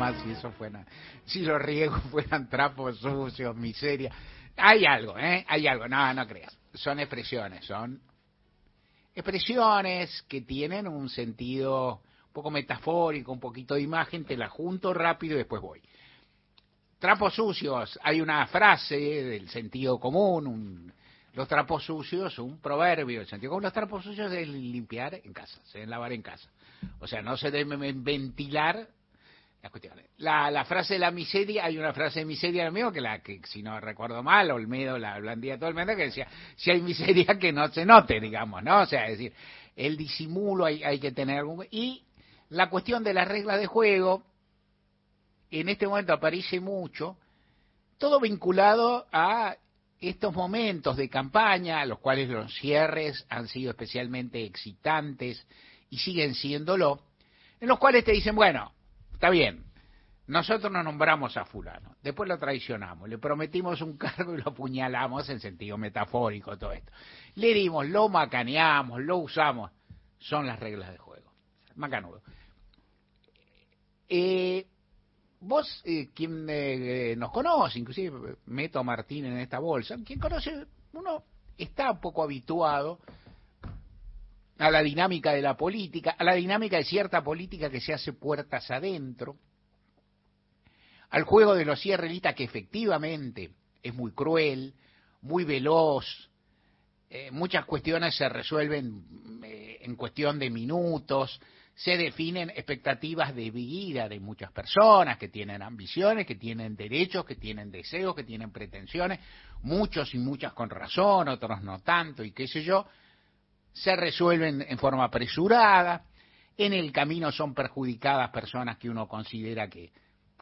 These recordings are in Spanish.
más si eso fuera, si los riegos fueran trapos sucios, miseria. Hay algo, ¿eh? Hay algo, no, no creas. Son expresiones, son expresiones que tienen un sentido un poco metafórico, un poquito de imagen, te la junto rápido y después voy. Trapos sucios, hay una frase del sentido común, un, los trapos sucios, un proverbio del sentido común, los trapos sucios es limpiar en casa, se deben lavar en casa. O sea, no se deben ventilar La, frase de la miseria, hay una frase de miseria amigo que la que si no recuerdo mal, Olmedo la blandía todo el mundo que decía, si hay miseria que no se note, digamos, ¿no? O sea, es decir, el disimulo hay, hay que tener algún y la cuestión de las reglas de juego, en este momento aparece mucho, todo vinculado a estos momentos de campaña, los cuales los cierres han sido especialmente excitantes y siguen siéndolo, en los cuales te dicen, bueno, está bien, nosotros nos nombramos a fulano, después lo traicionamos, le prometimos un cargo y lo apuñalamos en sentido metafórico, todo esto. Le dimos, lo macaneamos, lo usamos, son las reglas de juego. Macanudo. Eh, vos, eh, quien eh, nos conoce, inclusive meto a Martín en esta bolsa, quien conoce, uno está un poco habituado a la dinámica de la política, a la dinámica de cierta política que se hace puertas adentro, al juego de los cierrelistas que efectivamente es muy cruel, muy veloz, eh, muchas cuestiones se resuelven eh, en cuestión de minutos, se definen expectativas de vida de muchas personas que tienen ambiciones, que tienen derechos, que tienen deseos, que tienen pretensiones, muchos y muchas con razón, otros no tanto y qué sé yo, se resuelven en forma apresurada, en el camino son perjudicadas personas que uno considera que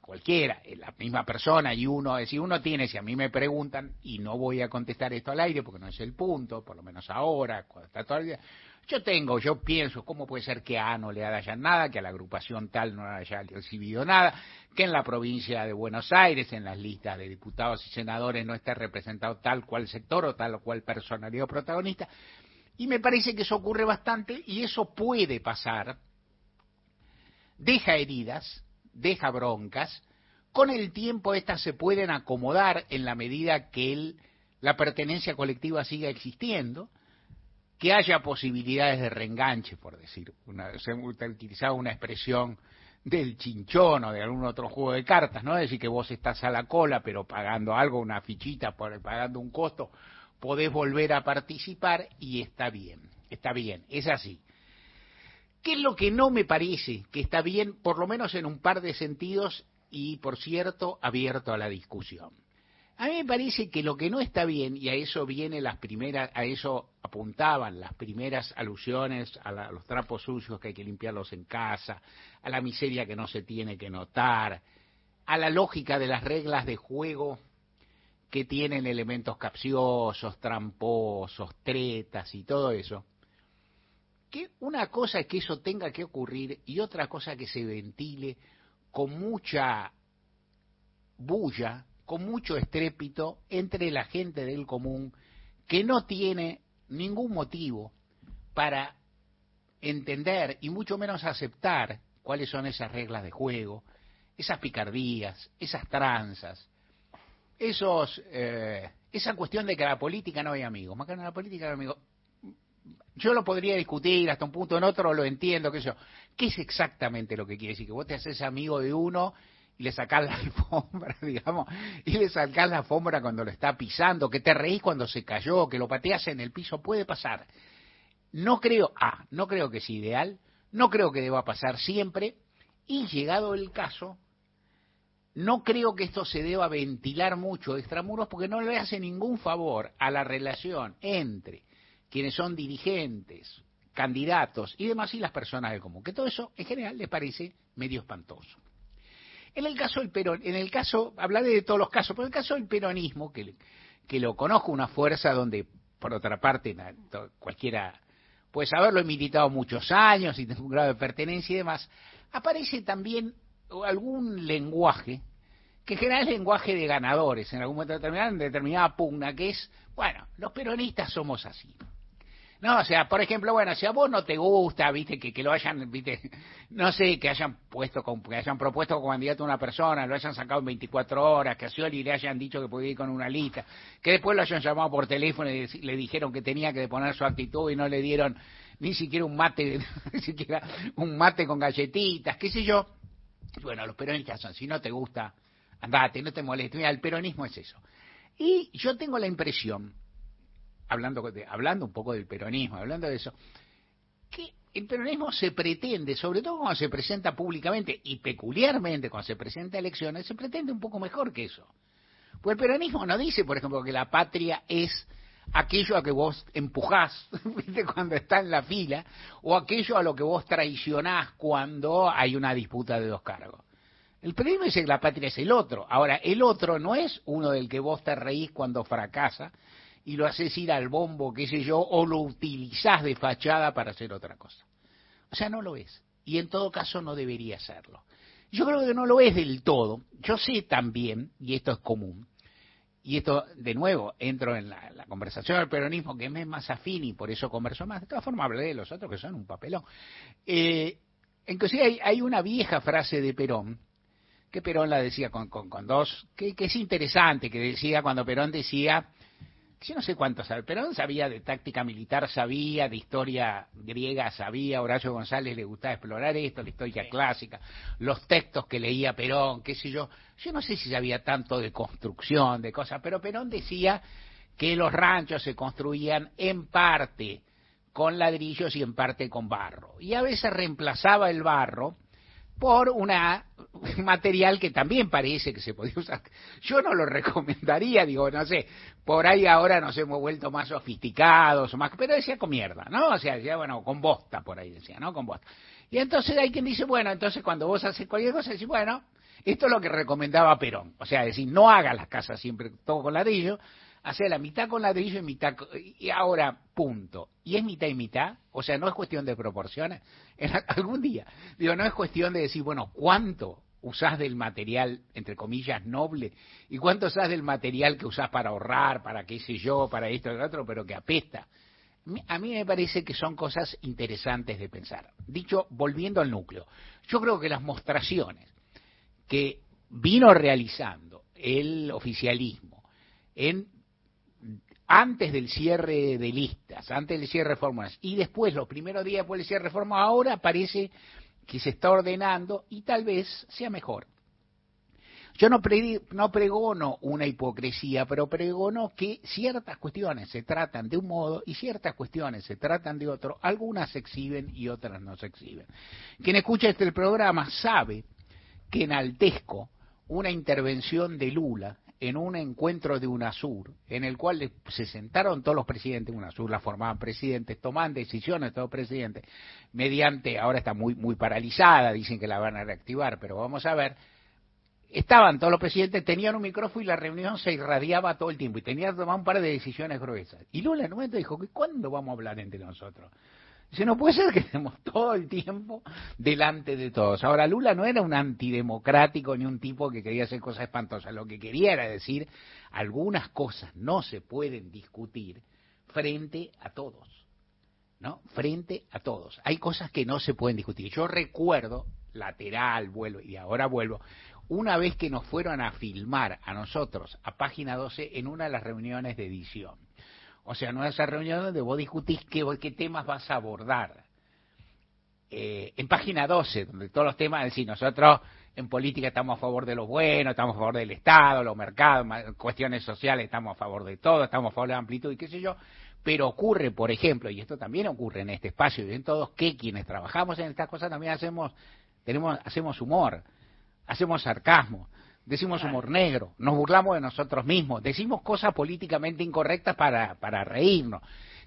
cualquiera, es la misma persona y uno, si uno tiene, si a mí me preguntan, y no voy a contestar esto al aire porque no es el punto, por lo menos ahora, cuando está todo el día, yo tengo, yo pienso, ¿cómo puede ser que a no le hayan nada, que a la agrupación tal no haya recibido nada, que en la provincia de Buenos Aires, en las listas de diputados y senadores, no esté representado tal cual sector o tal o cual personalidad o protagonista? Y me parece que eso ocurre bastante y eso puede pasar. Deja heridas, deja broncas. Con el tiempo estas se pueden acomodar en la medida que el, la pertenencia colectiva siga existiendo que haya posibilidades de reenganche, por decir, una, se utilizaba una expresión del chinchón o de algún otro juego de cartas, ¿no? Es decir, que vos estás a la cola, pero pagando algo, una fichita, pagando un costo, podés volver a participar y está bien, está bien, es así. ¿Qué es lo que no me parece que está bien, por lo menos en un par de sentidos y, por cierto, abierto a la discusión? A mí me parece que lo que no está bien, y a eso viene las primeras, a eso apuntaban las primeras alusiones a, la, a, los trapos sucios que hay que limpiarlos en casa, a la miseria que no se tiene que notar, a la lógica de las reglas de juego que tienen elementos capciosos, tramposos, tretas y todo eso. Que una cosa es que eso tenga que ocurrir y otra cosa que se ventile con mucha bulla con mucho estrépito entre la gente del común que no tiene ningún motivo para entender y mucho menos aceptar cuáles son esas reglas de juego, esas picardías, esas tranzas, esos, eh, esa cuestión de que la política no hay amigos, más que en la política no hay amigos. Yo lo podría discutir hasta un punto, en otro lo entiendo, qué sé yo. ¿Qué es exactamente lo que quiere decir? Que vos te haces amigo de uno y le sacás la alfombra, digamos, y le sacás la alfombra cuando lo está pisando, que te reís cuando se cayó, que lo pateas en el piso, puede pasar. No creo, ah, no creo que es ideal, no creo que deba pasar siempre, y llegado el caso, no creo que esto se deba ventilar mucho extramuros porque no le hace ningún favor a la relación entre quienes son dirigentes, candidatos y demás y las personas del común, que todo eso en general les parece medio espantoso. En el caso del Perón, en el caso, hablaré de todos los casos, pero en el caso del peronismo, que, que lo conozco, una fuerza donde, por otra parte, cualquiera puede saberlo, he militado muchos años y tengo un grado de pertenencia y demás, aparece también algún lenguaje, que en general es lenguaje de ganadores, en algún momento determinado, en determinada pugna, que es, bueno, los peronistas somos así. No, o sea, por ejemplo, bueno, si a vos no te gusta, viste, que, que lo hayan, viste, no sé, que hayan puesto, que hayan propuesto como candidato a una persona, lo hayan sacado en 24 horas, que a Scioli le hayan dicho que podía ir con una lista, que después lo hayan llamado por teléfono y le dijeron que tenía que deponer su actitud y no le dieron ni siquiera un mate, ni siquiera un mate con galletitas, qué sé yo. Bueno, los peronistas son, si no te gusta, andate, no te molestes. Mira, el peronismo es eso. Y yo tengo la impresión, hablando, hablando un poco del peronismo, hablando de eso, que el peronismo se pretende, sobre todo cuando se presenta públicamente y peculiarmente cuando se presenta a elecciones, se pretende un poco mejor que eso. Pues el peronismo no dice, por ejemplo, que la patria es aquello a que vos empujás cuando está en la fila o aquello a lo que vos traicionás cuando hay una disputa de dos cargos. El peronismo dice que la patria es el otro. Ahora, el otro no es uno del que vos te reís cuando fracasa y lo haces ir al bombo, qué sé yo, o lo utilizás de fachada para hacer otra cosa. O sea, no lo es. Y en todo caso no debería serlo. Yo creo que no lo es del todo. Yo sé también, y esto es común, y esto, de nuevo, entro en la, conversación del peronismo, que me es más afín y por eso converso más. De todas formas, hablé de los otros que son un papelón. Eh, inclusive hay, hay, una vieja frase de Perón, que Perón la decía con, con, con dos, que, que, es interesante, que decía cuando Perón decía yo no sé cuánto sabe, Perón sabía de táctica militar, sabía de historia griega, sabía, Horacio González le gustaba explorar esto, la historia clásica, los textos que leía Perón, qué sé yo. Yo no sé si sabía tanto de construcción, de cosas, pero Perón decía que los ranchos se construían en parte con ladrillos y en parte con barro. Y a veces reemplazaba el barro por una material que también parece que se podía usar. Yo no lo recomendaría, digo, no sé, por ahí ahora nos hemos vuelto más sofisticados, más, pero decía con mierda, ¿no? O sea, decía, bueno, con bosta, por ahí decía, ¿no? Con bosta. Y entonces hay quien dice, bueno, entonces cuando vos haces cualquier cosa, decís, bueno, esto es lo que recomendaba Perón. O sea, decir, no hagas las casas siempre todo con ladrillo, hacer la mitad con ladrillo y mitad y ahora punto. Y es mitad y mitad o sea no es cuestión de proporciones algún día. Digo no es cuestión de decir bueno cuánto usás del material entre comillas noble y cuánto usás del material que usás para ahorrar para qué sé yo para esto y lo otro pero que apesta a mí me parece que son cosas interesantes de pensar. Dicho volviendo al núcleo yo creo que las mostraciones que vino realizando el oficialismo en antes del cierre de listas, antes del cierre de fórmulas, y después, los primeros días después del cierre de fórmulas, ahora parece que se está ordenando y tal vez sea mejor. Yo no, no pregono una hipocresía, pero pregono que ciertas cuestiones se tratan de un modo y ciertas cuestiones se tratan de otro. Algunas se exhiben y otras no se exhiben. Quien escucha este programa sabe que enaltezco una intervención de Lula en un encuentro de UNASUR, en el cual se sentaron todos los presidentes de UNASUR, la formaban presidentes, toman decisiones todos presidentes, mediante, ahora está muy, muy paralizada, dicen que la van a reactivar, pero vamos a ver, estaban todos los presidentes, tenían un micrófono y la reunión se irradiaba todo el tiempo y tenían que tomar un par de decisiones gruesas. Y Lula en un momento dijo, ¿cuándo vamos a hablar entre nosotros? Dice, no puede ser que estemos todo el tiempo delante de todos. Ahora, Lula no era un antidemocrático ni un tipo que quería hacer cosas espantosas. Lo que quería era decir, algunas cosas no se pueden discutir frente a todos. ¿No? Frente a todos. Hay cosas que no se pueden discutir. Yo recuerdo, lateral, vuelvo, y ahora vuelvo, una vez que nos fueron a filmar a nosotros, a página 12, en una de las reuniones de edición o sea, no es esa reunión donde vos discutís qué, qué temas vas a abordar. Eh, en página 12, donde todos los temas, es decir, nosotros en política estamos a favor de lo bueno, estamos a favor del Estado, los mercados, cuestiones sociales, estamos a favor de todo, estamos a favor de la amplitud y qué sé yo, pero ocurre, por ejemplo, y esto también ocurre en este espacio y en todos, que quienes trabajamos en estas cosas también hacemos, tenemos, hacemos humor, hacemos sarcasmo, decimos humor negro, nos burlamos de nosotros mismos, decimos cosas políticamente incorrectas para, para reírnos.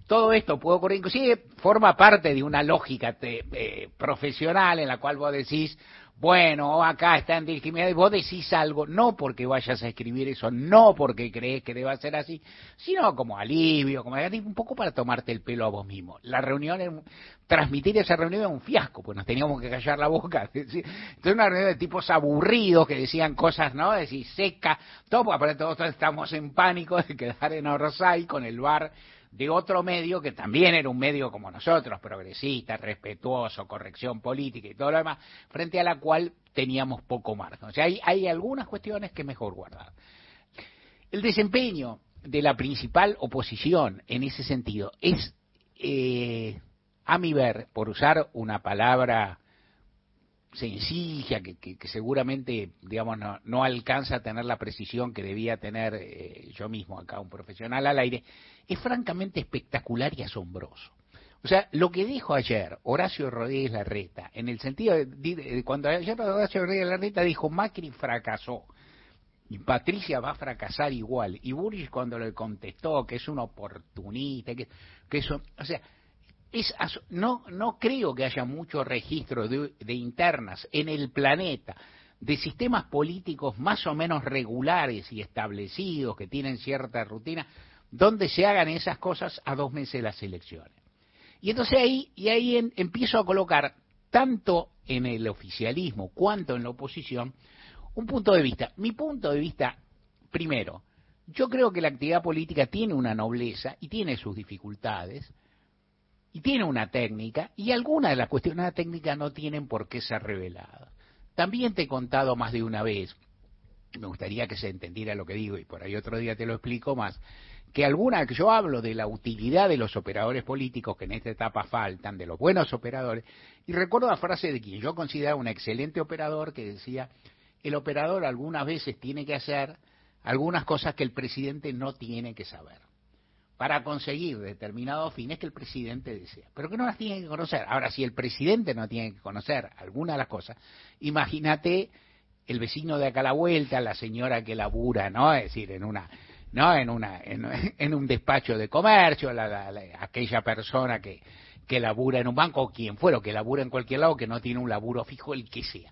Todo esto puede ocurrir, inclusive forma parte de una lógica eh, profesional en la cual vos decís, bueno, acá está en legitimidad y vos decís algo, no porque vayas a escribir eso, no porque crees que deba ser así, sino como alivio, como un poco para tomarte el pelo a vos mismo. La reunión, transmitir esa reunión era un fiasco, pues nos teníamos que callar la boca. Entonces una reunión de tipos aburridos que decían cosas, ¿no? Decir seca, todo, porque todos estamos en pánico de quedar en Orsay con el bar de otro medio que también era un medio como nosotros, progresista, respetuoso, corrección política y todo lo demás, frente a la cual teníamos poco margen. O sea, hay, hay algunas cuestiones que mejor guardar. El desempeño de la principal oposición en ese sentido es, eh, a mi ver, por usar una palabra sencilla, que, que, seguramente, digamos, no, no, alcanza a tener la precisión que debía tener eh, yo mismo acá, un profesional al aire, es francamente espectacular y asombroso. O sea, lo que dijo ayer Horacio Rodríguez Larreta, en el sentido de, cuando ayer Horacio Rodríguez Larreta dijo Macri fracasó y Patricia va a fracasar igual, y Burris cuando le contestó que es un oportunista, que, que eso, o sea, no, no creo que haya mucho registro de, internas en el planeta de sistemas políticos más o menos regulares y establecidos, que tienen cierta rutina, donde se hagan esas cosas a dos meses de las elecciones. Y entonces ahí, y ahí empiezo a colocar, tanto en el oficialismo cuanto en la oposición, un punto de vista. Mi punto de vista, primero, yo creo que la actividad política tiene una nobleza y tiene sus dificultades, y tiene una técnica, y algunas de las cuestiones técnicas no tienen por qué ser reveladas. También te he contado más de una vez, me gustaría que se entendiera lo que digo, y por ahí otro día te lo explico más, que alguna yo hablo de la utilidad de los operadores políticos que en esta etapa faltan, de los buenos operadores, y recuerdo la frase de quien yo considero un excelente operador que decía, el operador algunas veces tiene que hacer algunas cosas que el presidente no tiene que saber para conseguir determinados fines que el presidente desea, pero que no las tiene que conocer. Ahora, si el presidente no tiene que conocer alguna de las cosas, imagínate el vecino de acá a la vuelta, la señora que labura, ¿no? Es decir, en una no en una en, un despacho de comercio, aquella persona que que labura en un banco o quien fuera, que labura en cualquier lado, que no tiene un laburo fijo, el que sea.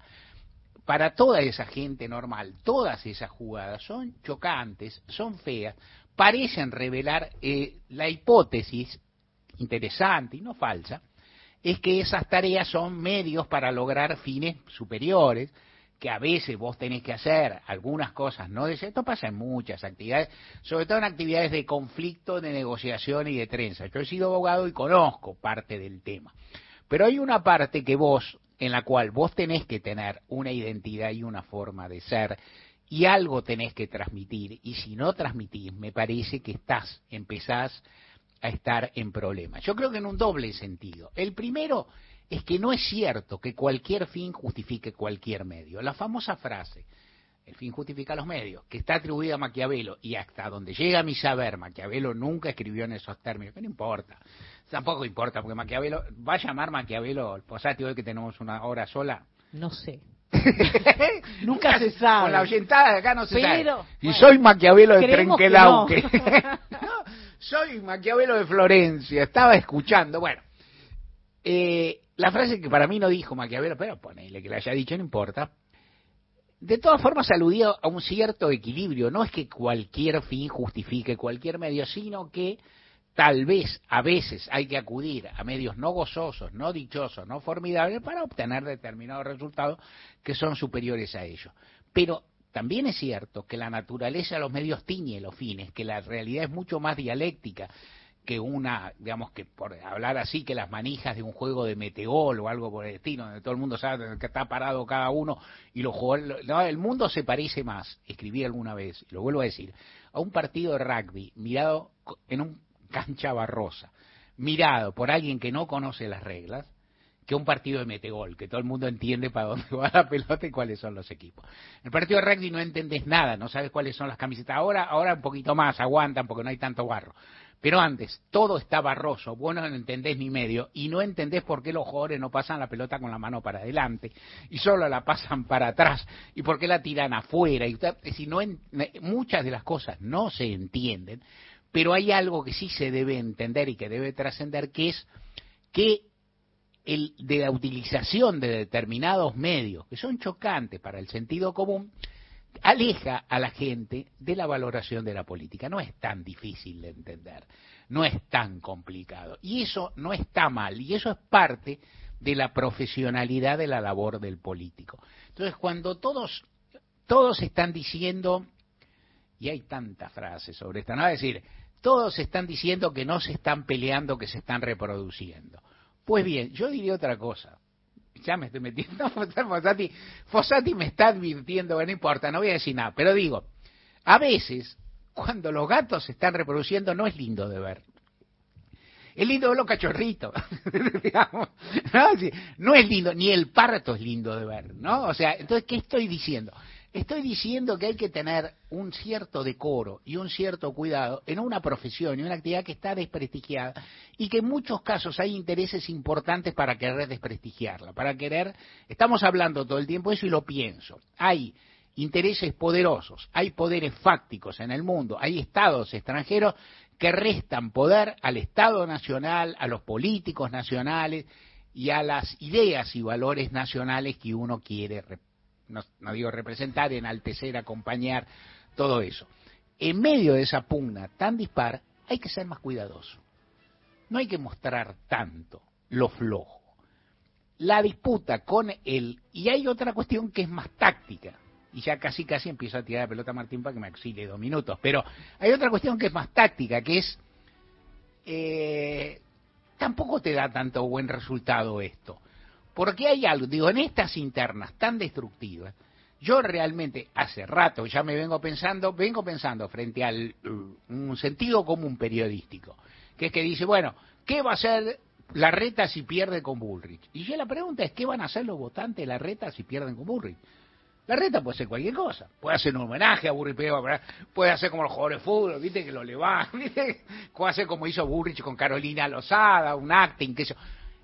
Para toda esa gente normal, todas esas jugadas son chocantes, son feas, parecen revelar eh, la hipótesis interesante y no falsa, es que esas tareas son medios para lograr fines superiores, que a veces vos tenés que hacer algunas cosas, no esto pasa en muchas actividades, sobre todo en actividades de conflicto, de negociación y de trenza. Yo he sido abogado y conozco parte del tema. Pero hay una parte que vos, en la cual vos tenés que tener una identidad y una forma de ser y algo tenés que transmitir, y si no transmitís, me parece que estás, empezás a estar en problemas. Yo creo que en un doble sentido. El primero es que no es cierto que cualquier fin justifique cualquier medio. La famosa frase, el fin justifica los medios, que está atribuida a Maquiavelo, y hasta donde llega mi saber, Maquiavelo nunca escribió en esos términos, que no importa, tampoco importa, porque Maquiavelo, va a llamar Maquiavelo, el posatio hoy que tenemos una hora sola. No sé. Nunca se sabe. Con la oyentada de acá no se sabe. Y soy Maquiavelo de Trenquelauque. soy Maquiavelo de Florencia. Estaba escuchando. Bueno, eh, la frase que para mí no dijo Maquiavelo, pero ponele que la haya dicho, no importa. De todas formas aludía a un cierto equilibrio. No es que cualquier fin justifique cualquier medio, sino que tal vez a veces hay que acudir a medios no gozosos, no dichosos, no formidables para obtener determinados resultados que son superiores a ellos. Pero también es cierto que la naturaleza de los medios tiñe los fines, que la realidad es mucho más dialéctica que una, digamos que por hablar así, que las manijas de un juego de meteor o algo por el estilo, donde todo el mundo sabe que está parado cada uno y los jugadores, no, el mundo se parece más, escribí alguna vez, y lo vuelvo a decir, a un partido de rugby mirado en un cancha barrosa, mirado por alguien que no conoce las reglas, que un partido de metegol, que todo el mundo entiende para dónde va la pelota y cuáles son los equipos. En el partido de rugby no entendés nada, no sabes cuáles son las camisetas. Ahora, ahora un poquito más, aguantan porque no hay tanto barro. Pero antes, todo está barroso, vos no entendés ni medio, y no entendés por qué los jugadores no pasan la pelota con la mano para adelante, y solo la pasan para atrás, y por qué la tiran afuera. Y, si no, muchas de las cosas no se entienden, pero hay algo que sí se debe entender y que debe trascender, que es que el, de la utilización de determinados medios, que son chocantes para el sentido común, aleja a la gente de la valoración de la política. No es tan difícil de entender, no es tan complicado. Y eso no está mal, y eso es parte de la profesionalidad de la labor del político. Entonces, cuando todos, todos están diciendo, y hay tantas frases sobre esto, no a decir, todos están diciendo que no se están peleando, que se están reproduciendo. Pues bien, yo diría otra cosa. Ya me estoy metiendo, Fossati, Fossati me está advirtiendo, no importa, no voy a decir nada, pero digo, a veces, cuando los gatos se están reproduciendo, no es lindo de ver. Es lindo ver los cachorritos, digamos, ¿no? no es lindo, ni el parto es lindo de ver, ¿no? O sea, entonces, ¿qué estoy diciendo? Estoy diciendo que hay que tener un cierto decoro y un cierto cuidado en una profesión y una actividad que está desprestigiada y que en muchos casos hay intereses importantes para querer desprestigiarla, para querer, estamos hablando todo el tiempo de eso y lo pienso, hay intereses poderosos, hay poderes fácticos en el mundo, hay estados extranjeros que restan poder al Estado nacional, a los políticos nacionales y a las ideas y valores nacionales que uno quiere no, digo representar, enaltecer, acompañar, todo eso. En medio de esa pugna tan dispar, hay que ser más cuidadoso. No hay que mostrar tanto lo flojo. La disputa con él, y hay otra cuestión que es más táctica, y ya casi casi empiezo a tirar la pelota a Martín para que me auxilie dos minutos, pero hay otra cuestión que es más táctica, que es, eh, tampoco te da tanto buen resultado esto. Porque hay algo, digo, en estas internas tan destructivas, yo realmente hace rato ya me vengo pensando, vengo pensando frente al uh, un sentido común periodístico, que es que dice, bueno, ¿qué va a hacer la reta si pierde con Bullrich? Y yo la pregunta es, ¿qué van a hacer los votantes de la reta si pierden con Bullrich? La reta puede ser cualquier cosa. Puede hacer un homenaje a Bullrich, puede hacer como los jugadores de fútbol, viste que lo le va, ¿viste? puede hacer como hizo Bullrich con Carolina Lozada, un acting, que eso.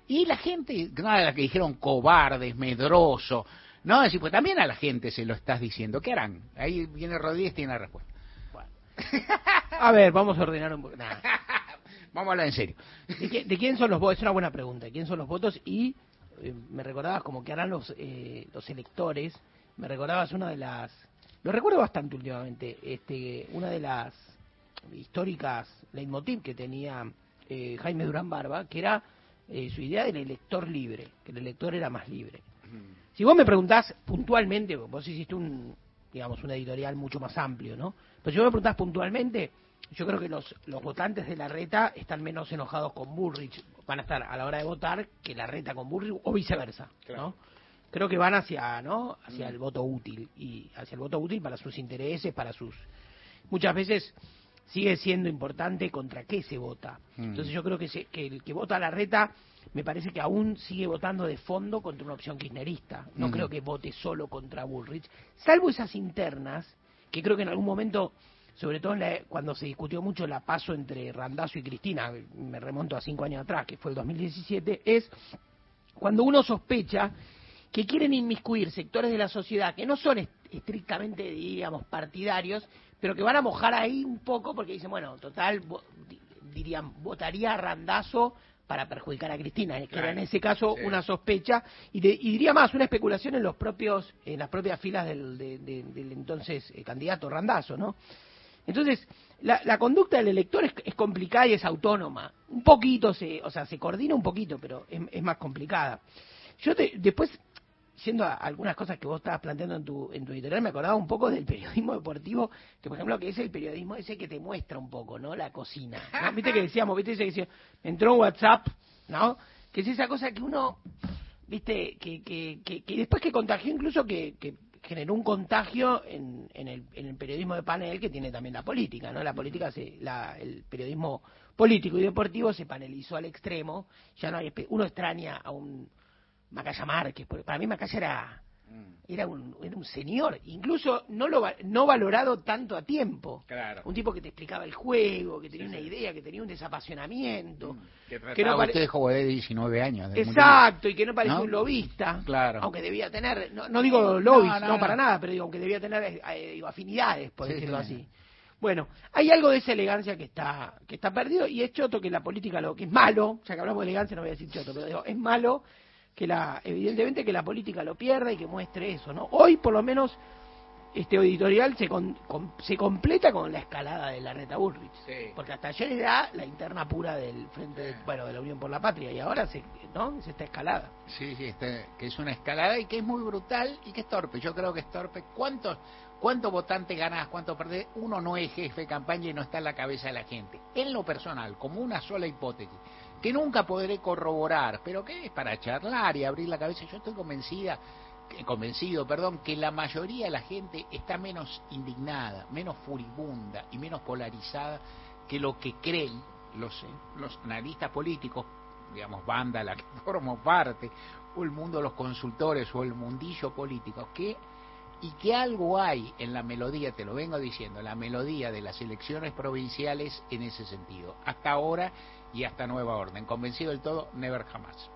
Y la gente, nada de la que dijeron cobardes, medroso, no, decir, pues también a la gente se lo estás diciendo. ¿Qué harán? Ahí viene Rodríguez, tiene la respuesta. a ver, vamos a ordenar un poco. vamos a hablar en serio. ¿De, quién son los votos? Es una buena pregunta. ¿Quién son los votos? Y eh, me recordabas como que harán los, eh, los electores. Me recordabas una de las. Lo recuerdo bastante últimamente. este Una de las históricas leitmotiv que tenía eh, Jaime Durán Barba, que era eh, su idea del elector libre, que el elector era más libre. Si vos me preguntás puntualmente, vos hiciste un, digamos, un editorial mucho más amplio, ¿no? Pero si vos me preguntás puntualmente, yo creo que los, los votantes de la reta están menos enojados con Bullrich, van a estar a la hora de votar que la reta con Bullrich o viceversa, ¿no? Creo que van hacia, ¿no? Hacia el voto útil y hacia el voto útil para sus intereses, para sus muchas veces sigue siendo importante contra qué se vota. Mm. Entonces yo creo que, que el que vota a la reta me parece que aún sigue votando de fondo contra una opción kirchnerista. No mm. creo que vote solo contra Bullrich, salvo esas internas, que creo que en algún momento, sobre todo cuando se discutió mucho la paso entre Randazo y Cristina, me remonto a cinco años atrás, que fue el 2017, es cuando uno sospecha que quieren inmiscuir sectores de la sociedad que no son estrictamente, digamos, partidarios, pero que van a mojar ahí un poco porque dicen, bueno, total, dirían, votaría a Randazo para perjudicar a Cristina, que era en ese caso una sospecha y, diría más, una especulación en los propios en las propias filas del, del entonces eh, candidato Randazo, ¿no? Entonces, la, conducta del elector es, complicada y es autónoma. Un poquito, se, o sea, se coordina un poquito, pero es, más complicada. Yo después siendo algunas cosas que vos estabas planteando en tu, en tu editorial, me acordaba un poco del periodismo deportivo, que por ejemplo que es el periodismo ese que te muestra un poco, ¿no? La cocina. Viste que decíamos, viste que decía, entró un WhatsApp, ¿no? Que es esa cosa que uno, viste, que, que, que, después que contagió incluso que, que generó un contagio en, en, el, en el periodismo de panel que tiene también la política, ¿no? La política, se, la, el periodismo político y deportivo se panelizó al extremo, ya no hay, uno extraña a un Macaya Márquez, porque para mí Macaya era, mm. era, un, era un señor, incluso no, lo, no valorado tanto a tiempo. Claro. Un tipo que te explicaba el juego, que tenía una idea, que tenía un desapasionamiento. Mm. Que, que no usted de 19 años. Exacto, y que no parecía un lobista. Claro. Aunque debía tener, no, digo lobbies, no, para nada, pero digo, aunque debía tener eh, eh, afinidades, por decirlo así. Bueno, hay algo de esa elegancia que está que está perdido y es choto que la política lo que es malo, ya que hablamos de elegancia no voy a decir choto, pero digo, es malo que la, evidentemente que la política lo pierda y que muestre eso, ¿no? Hoy, por lo menos, este editorial se, se completa con la escalada de la reta Bullrich. Porque hasta ayer era la interna pura del Frente, bueno, de la Unión por la Patria, y ahora se, ¿no? es esta escalada. Sí, sí, este, que es una escalada y que es muy brutal y que es torpe. Yo creo que es torpe. ¿Cuántos, cuántos votantes ganas, cuántos perdés? Uno no es jefe de campaña y no está en la cabeza de la gente. En lo personal, como una sola hipótesis, que nunca podré corroborar, pero que es para charlar y abrir la cabeza, yo estoy convencida convencido, perdón, que la mayoría de la gente está menos indignada, menos furibunda y menos polarizada que lo que creen los, los analistas políticos, digamos, banda la que formo parte, o el mundo de los consultores o el mundillo político, que y que algo hay en la melodía, te lo vengo diciendo, la melodía de las elecciones provinciales en ese sentido, hasta ahora y hasta nueva orden. Convencido del todo, never jamás.